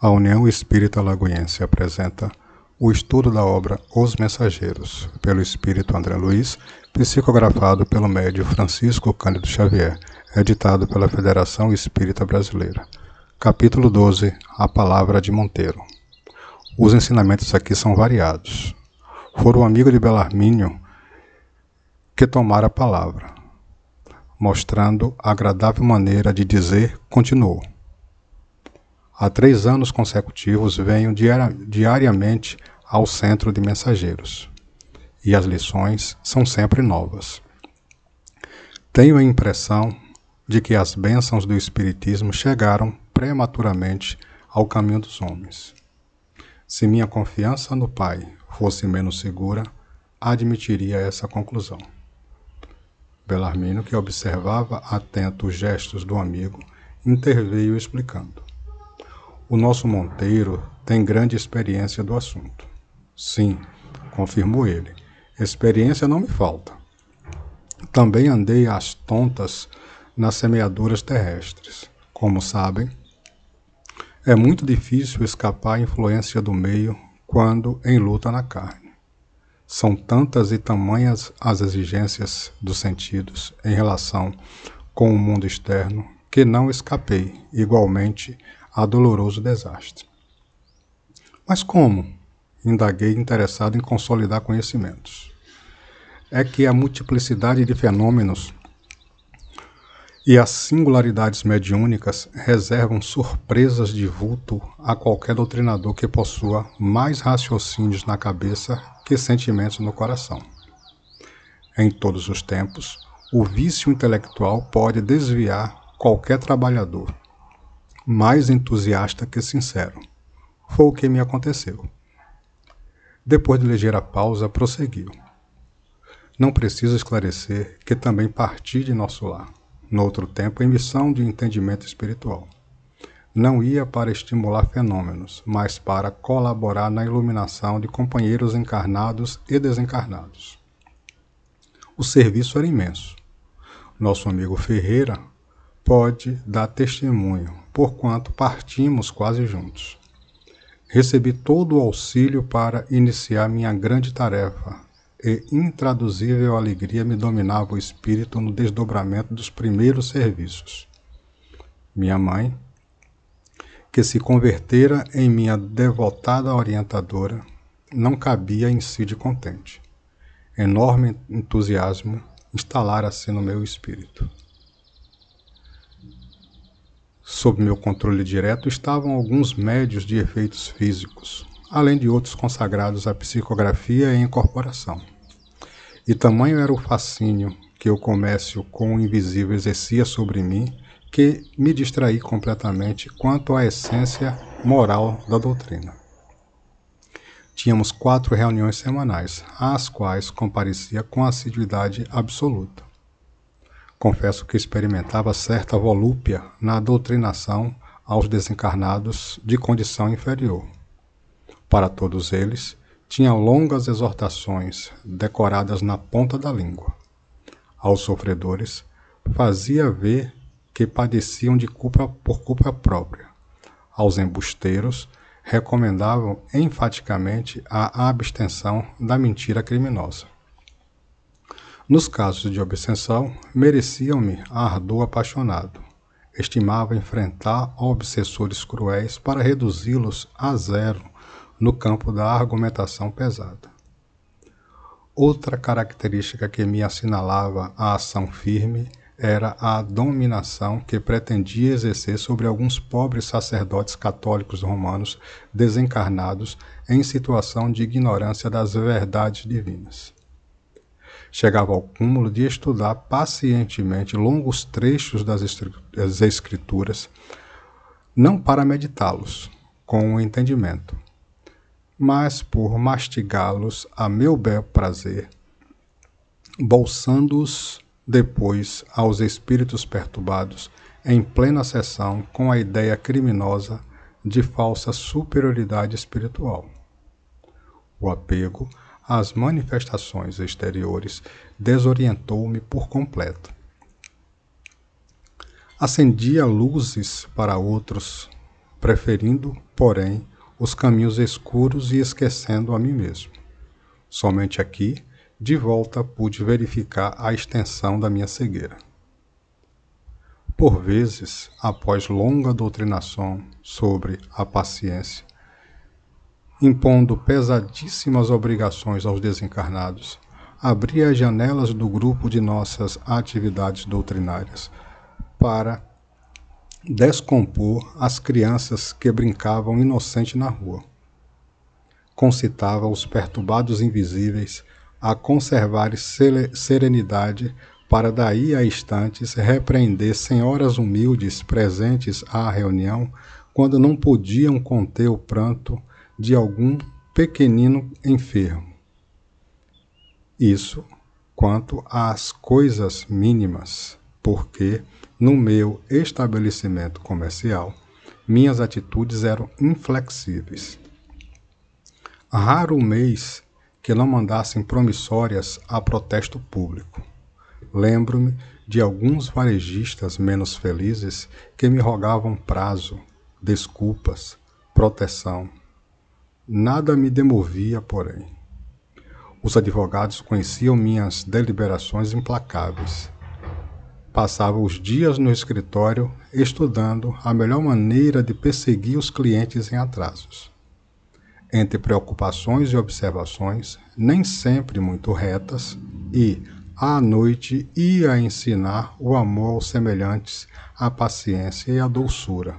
A União Espírita Lagoense apresenta o estudo da obra Os Mensageiros, pelo espírito André Luiz, psicografado pelo médio Francisco Cândido Xavier, editado pela Federação Espírita Brasileira. Capítulo 12 A Palavra de Monteiro. Os ensinamentos aqui são variados. Foi o amigo de Belarmínio que tomara a palavra, mostrando a agradável maneira de dizer, continuou. Há três anos consecutivos venho diariamente ao centro de mensageiros e as lições são sempre novas. Tenho a impressão de que as bênçãos do Espiritismo chegaram prematuramente ao caminho dos homens. Se minha confiança no Pai fosse menos segura, admitiria essa conclusão. Belarmino, que observava atento os gestos do amigo, interveio explicando. O nosso Monteiro tem grande experiência do assunto. Sim, confirmou ele. Experiência não me falta. Também andei às tontas nas semeaduras terrestres. Como sabem, é muito difícil escapar à influência do meio quando em luta na carne. São tantas e tamanhas as exigências dos sentidos em relação com o mundo externo que não escapei igualmente a doloroso desastre. Mas como? Indaguei interessado em consolidar conhecimentos. É que a multiplicidade de fenômenos e as singularidades mediúnicas reservam surpresas de vulto a qualquer doutrinador que possua mais raciocínios na cabeça que sentimentos no coração. Em todos os tempos, o vício intelectual pode desviar qualquer trabalhador mais entusiasta que sincero. Foi o que me aconteceu. Depois de ligeira pausa, prosseguiu. Não preciso esclarecer que também parti de nosso lar, no outro tempo, em missão de entendimento espiritual. Não ia para estimular fenômenos, mas para colaborar na iluminação de companheiros encarnados e desencarnados. O serviço era imenso. Nosso amigo Ferreira pode dar testemunho, porquanto partimos quase juntos. Recebi todo o auxílio para iniciar minha grande tarefa, e intraduzível alegria me dominava o espírito no desdobramento dos primeiros serviços. Minha mãe, que se convertera em minha devotada orientadora, não cabia em si de contente. Enorme entusiasmo instalara-se no meu espírito. Sob meu controle direto estavam alguns médios de efeitos físicos, além de outros consagrados à psicografia e incorporação. E tamanho era o fascínio que o comércio com o invisível exercia sobre mim que me distraí completamente quanto à essência moral da doutrina. Tínhamos quatro reuniões semanais, às quais comparecia com assiduidade absoluta. Confesso que experimentava certa volúpia na doutrinação aos desencarnados de condição inferior. Para todos eles, tinha longas exortações decoradas na ponta da língua. Aos sofredores, fazia ver que padeciam de culpa por culpa própria. Aos embusteiros, recomendavam enfaticamente a abstenção da mentira criminosa. Nos casos de obsessão, mereciam-me ardor apaixonado. Estimava enfrentar obsessores cruéis para reduzi-los a zero no campo da argumentação pesada. Outra característica que me assinalava a ação firme era a dominação que pretendia exercer sobre alguns pobres sacerdotes católicos romanos desencarnados em situação de ignorância das verdades divinas chegava ao cúmulo de estudar pacientemente longos trechos das Escrituras, não para meditá-los com o entendimento, mas por mastigá-los a meu bel prazer, bolsando-os depois aos espíritos perturbados em plena sessão com a ideia criminosa de falsa superioridade espiritual. O apego às manifestações exteriores desorientou-me por completo. Acendia luzes para outros preferindo, porém, os caminhos escuros e esquecendo a mim mesmo. Somente aqui, de volta, pude verificar a extensão da minha cegueira. Por vezes, após longa doutrinação sobre a paciência, impondo pesadíssimas obrigações aos desencarnados, abri as janelas do grupo de nossas atividades doutrinárias para descompor as crianças que brincavam inocente na rua. Concitava os perturbados invisíveis a conservar serenidade para daí a instantes repreender senhoras humildes presentes à reunião quando não podiam conter o pranto de algum pequenino enfermo. Isso quanto às coisas mínimas, porque no meu estabelecimento comercial minhas atitudes eram inflexíveis. Raro mês que não mandassem promissórias a protesto público. Lembro-me de alguns varejistas menos felizes que me rogavam prazo, desculpas, proteção. Nada me demovia, porém. Os advogados conheciam minhas deliberações implacáveis. Passava os dias no escritório estudando a melhor maneira de perseguir os clientes em atrasos. Entre preocupações e observações, nem sempre muito retas, e, à noite ia ensinar o amor aos semelhantes, a paciência e a doçura,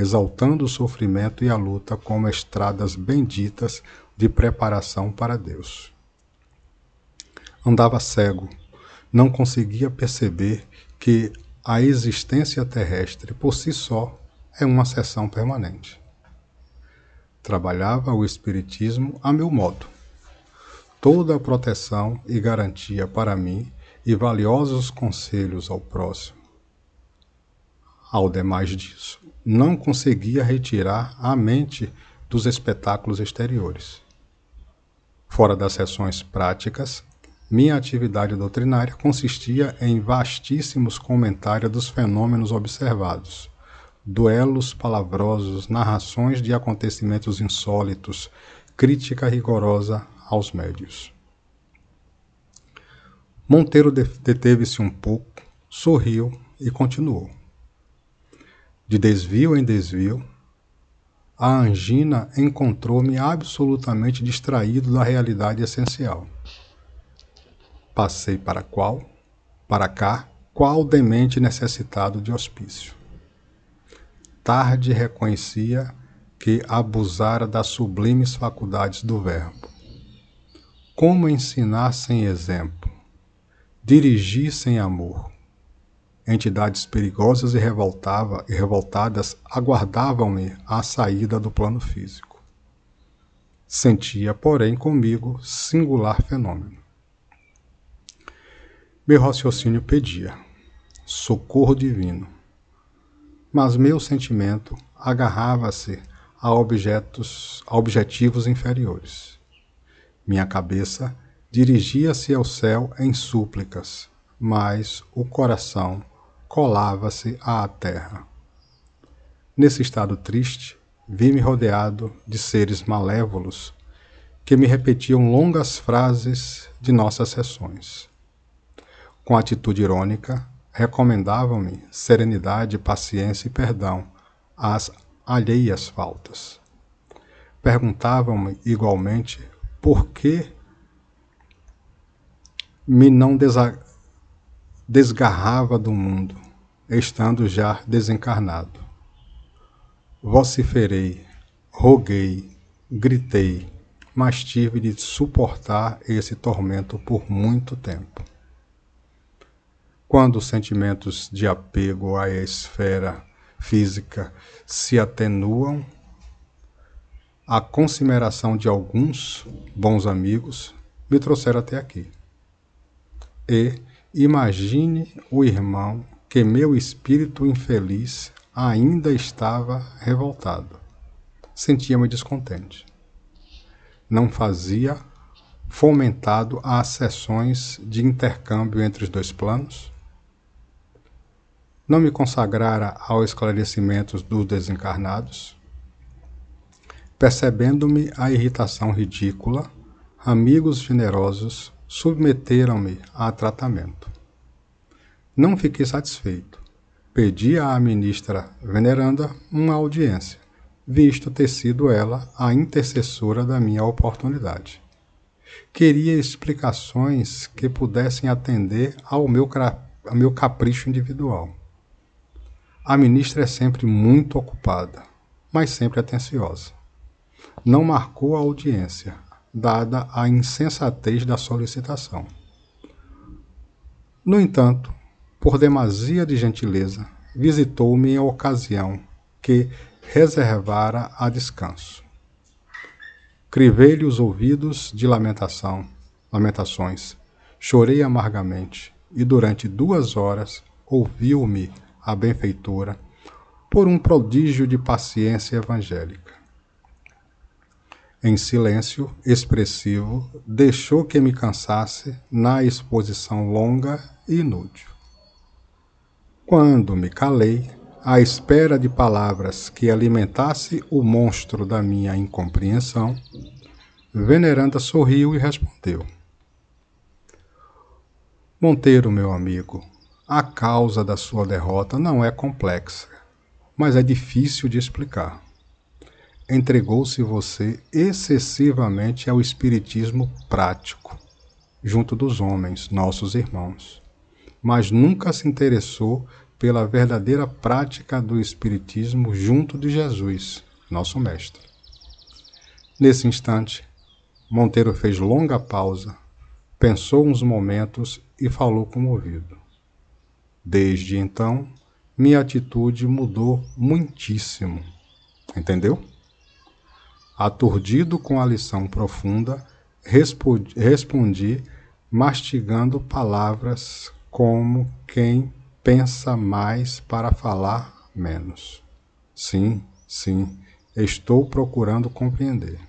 exaltando o sofrimento e a luta como estradas benditas de preparação para Deus. Andava cego, não conseguia perceber que a existência terrestre por si só é uma sessão permanente. Trabalhava o Espiritismo a meu modo toda a proteção e garantia para mim e valiosos conselhos ao próximo. Ao demais disso, não conseguia retirar a mente dos espetáculos exteriores. Fora das sessões práticas, minha atividade doutrinária consistia em vastíssimos comentários dos fenômenos observados, duelos palavrosos, narrações de acontecimentos insólitos, crítica rigorosa aos médios. Monteiro deteve-se um pouco, sorriu e continuou. De desvio em desvio, a angina encontrou-me absolutamente distraído da realidade essencial. Passei para qual, para cá, qual demente necessitado de hospício. Tarde reconhecia que abusara das sublimes faculdades do Verbo. Como ensinar sem exemplo? Dirigir sem amor. Entidades perigosas e, revoltava, e revoltadas aguardavam-me à saída do plano físico. Sentia, porém, comigo singular fenômeno. Meu raciocínio pedia socorro divino, mas meu sentimento agarrava-se a objetos, a objetivos inferiores minha cabeça dirigia-se ao céu em súplicas, mas o coração colava-se à terra. Nesse estado triste, vi-me rodeado de seres malévolos que me repetiam longas frases de nossas sessões. Com atitude irônica, recomendavam-me serenidade, paciência e perdão às alheias faltas. Perguntavam-me igualmente por que me não desgarrava do mundo, estando já desencarnado. Vociferei, roguei, gritei, mas tive de suportar esse tormento por muito tempo. Quando os sentimentos de apego à esfera física se atenuam a consideração de alguns bons amigos me trouxeram até aqui. E imagine o irmão que meu espírito infeliz ainda estava revoltado. Sentia-me descontente. Não fazia fomentado as sessões de intercâmbio entre os dois planos? Não me consagrara ao esclarecimento dos desencarnados? Percebendo-me a irritação ridícula, amigos generosos submeteram-me a tratamento. Não fiquei satisfeito. Pedi à ministra veneranda uma audiência, visto ter sido ela a intercessora da minha oportunidade. Queria explicações que pudessem atender ao meu, ao meu capricho individual. A ministra é sempre muito ocupada, mas sempre atenciosa. Não marcou a audiência, dada a insensatez da solicitação. No entanto, por demasia de gentileza, visitou-me em ocasião que reservara a descanso. Crivei-lhe os ouvidos de lamentação, lamentações, chorei amargamente, e durante duas horas ouviu-me a benfeitora por um prodígio de paciência evangélica. Em silêncio expressivo, deixou que me cansasse na exposição longa e inútil. Quando me calei, à espera de palavras que alimentasse o monstro da minha incompreensão, Veneranda sorriu e respondeu: Monteiro, meu amigo, a causa da sua derrota não é complexa, mas é difícil de explicar entregou-se você excessivamente ao espiritismo prático, junto dos homens, nossos irmãos, mas nunca se interessou pela verdadeira prática do espiritismo junto de Jesus, nosso mestre. Nesse instante, Monteiro fez longa pausa, pensou uns momentos e falou comovido. Desde então, minha atitude mudou muitíssimo. Entendeu? Aturdido com a lição profunda, respondi, mastigando palavras como quem pensa mais para falar menos. Sim, sim, estou procurando compreender.